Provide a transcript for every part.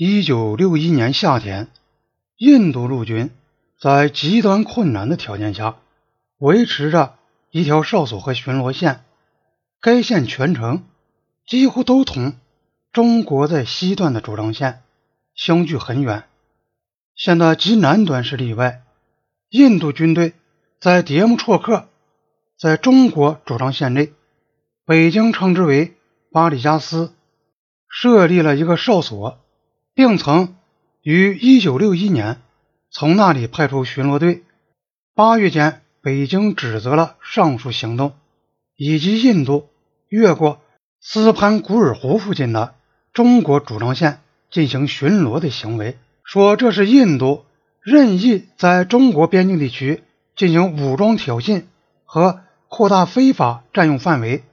一九六一年夏天，印度陆军在极端困难的条件下，维持着一条哨所和巡逻线。该线全程几乎都同中国在西段的主张线相距很远。线的极南端是例外。印度军队在迭木错克，在中国主张线内，北京称之为巴里加斯，设立了一个哨所，并曾于1961年从那里派出巡逻队。八月间，北京指责了上述行动以及印度越过斯潘古尔湖附近的中国主张线进行巡逻的行为，说这是印度。任意在中国边境地区进行武装挑衅和扩大非法占用范围。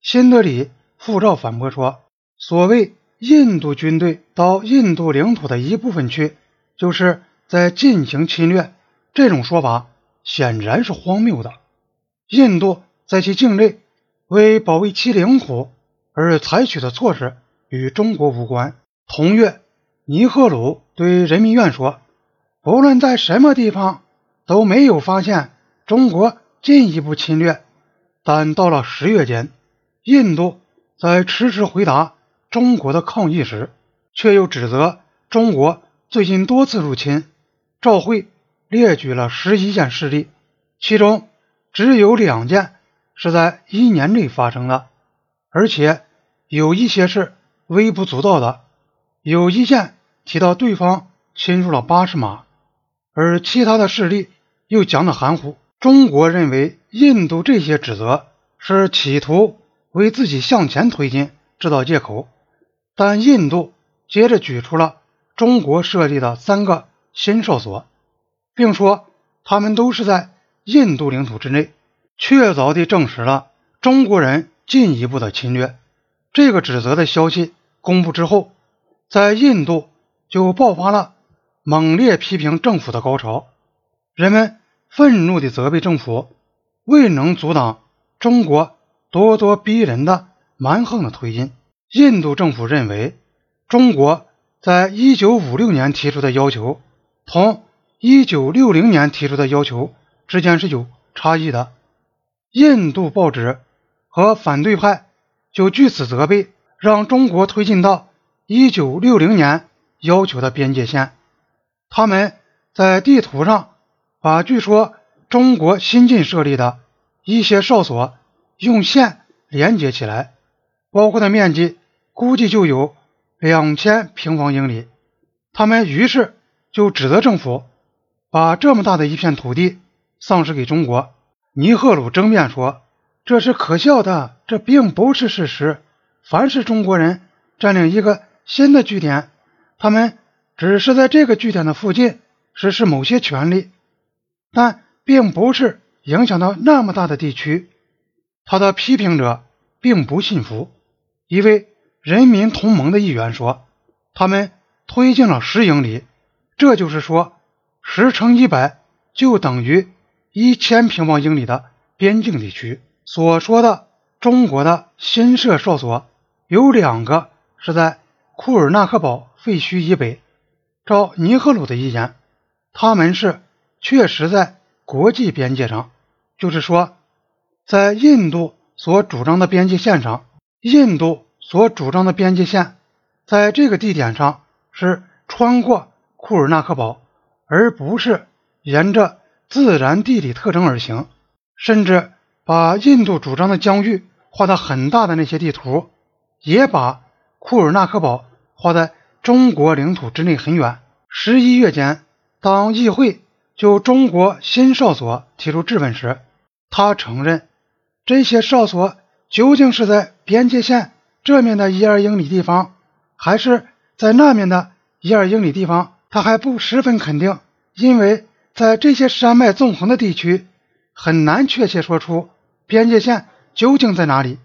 新德里护照反驳说：“所谓印度军队到印度领土的一部分去，就是在进行侵略。”这种说法显然是荒谬的。印度在其境内为保卫其领土而采取的措施与中国无关。同月，尼赫鲁对人民院说。不论在什么地方都没有发现中国进一步侵略，但到了十月间，印度在迟迟回答中国的抗议时，却又指责中国最近多次入侵。赵会列举了十一件事例，其中只有两件是在一年内发生的，而且有一些是微不足道的。有一件提到对方侵入了八十码。而其他的事例又讲得含糊。中国认为印度这些指责是企图为自己向前推进制造借口，但印度接着举出了中国设立的三个新哨所，并说他们都是在印度领土之内，确凿地证实了中国人进一步的侵略。这个指责的消息公布之后，在印度就爆发了。猛烈批评政府的高潮，人们愤怒地责备政府未能阻挡中国咄咄逼人的蛮横的推进。印度政府认为，中国在一九五六年提出的要求同一九六零年提出的要求之间是有差异的。印度报纸和反对派就据此责备，让中国推进到一九六零年要求的边界线。他们在地图上把据说中国新近设立的一些哨所用线连接起来，包括的面积估计就有两千平方英里。他们于是就指责政府把这么大的一片土地丧失给中国。尼赫鲁争辩说：“这是可笑的，这并不是事实。凡是中国人占领一个新的据点，他们。”只是在这个据点的附近实施某些权利，但并不是影响到那么大的地区。他的批评者并不信服。一位人民同盟的议员说：“他们推进了十英里，这就是说，十乘一百就等于一千平方英里的边境地区。”所说的中国的新设哨所有两个是在库尔纳克堡废墟以北。照尼赫鲁的意见，他们是确实在国际边界上，就是说，在印度所主张的边界线上，印度所主张的边界线在这个地点上是穿过库尔纳克堡，而不是沿着自然地理特征而行。甚至把印度主张的疆域画得很大的那些地图，也把库尔纳克堡画在。中国领土之内很远。十一月间，当议会就中国新哨所提出质问时，他承认这些哨所究竟是在边界线这面的一二英里地方，还是在那面的一二英里地方，他还不十分肯定，因为在这些山脉纵横的地区，很难确切说出边界线究竟在哪里。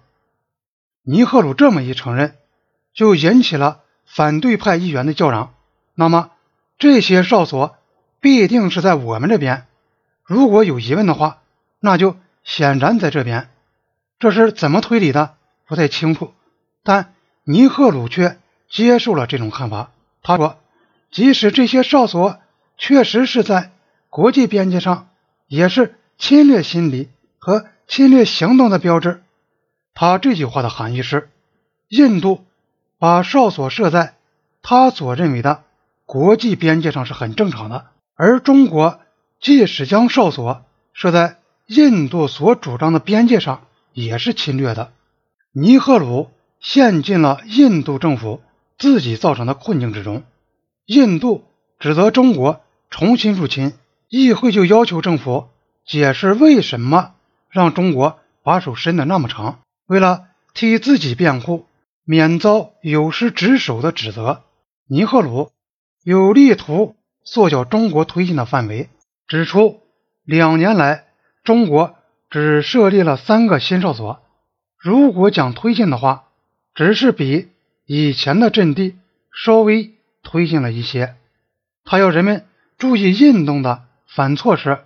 尼赫鲁这么一承认，就引起了。反对派议员的叫嚷，那么这些哨所必定是在我们这边。如果有疑问的话，那就显然在这边。这是怎么推理的？不太清楚。但尼赫鲁却接受了这种看法。他说，即使这些哨所确实是在国际边界上，也是侵略心理和侵略行动的标志。他这句话的含义是，印度把哨所设在他所认为的国际边界上是很正常的，而中国即使将哨所设在印度所主张的边界上，也是侵略的。尼赫鲁陷进了印度政府自己造成的困境之中。印度指责中国重新入侵，议会就要求政府解释为什么让中国把手伸得那么长。为了替自己辩护，免遭有失职守的指责，尼赫鲁有力图缩小中国推进的范围，指出两年来中国只设立了三个新哨所，如果讲推进的话，只是比以前的阵地稍微推进了一些。他要人们注意印度的反错是：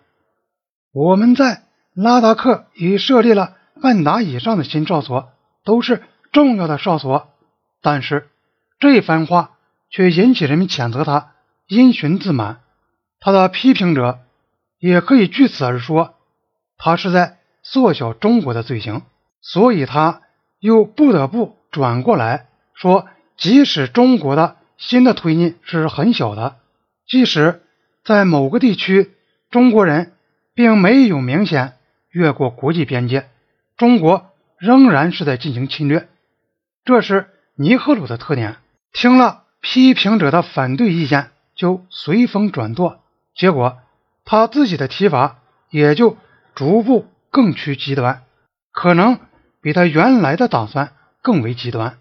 我们在拉达克已设立了。半达以上的新哨所都是重要的哨所，但是这番话却引起人们谴责他因循自满。他的批评者也可以据此而说，他是在缩小中国的罪行。所以他又不得不转过来说，即使中国的新的推进是很小的，即使在某个地区中国人并没有明显越过国际边界。中国仍然是在进行侵略，这是尼赫鲁的特点。听了批评者的反对意见，就随风转舵，结果他自己的提法也就逐步更趋极端，可能比他原来的打算更为极端。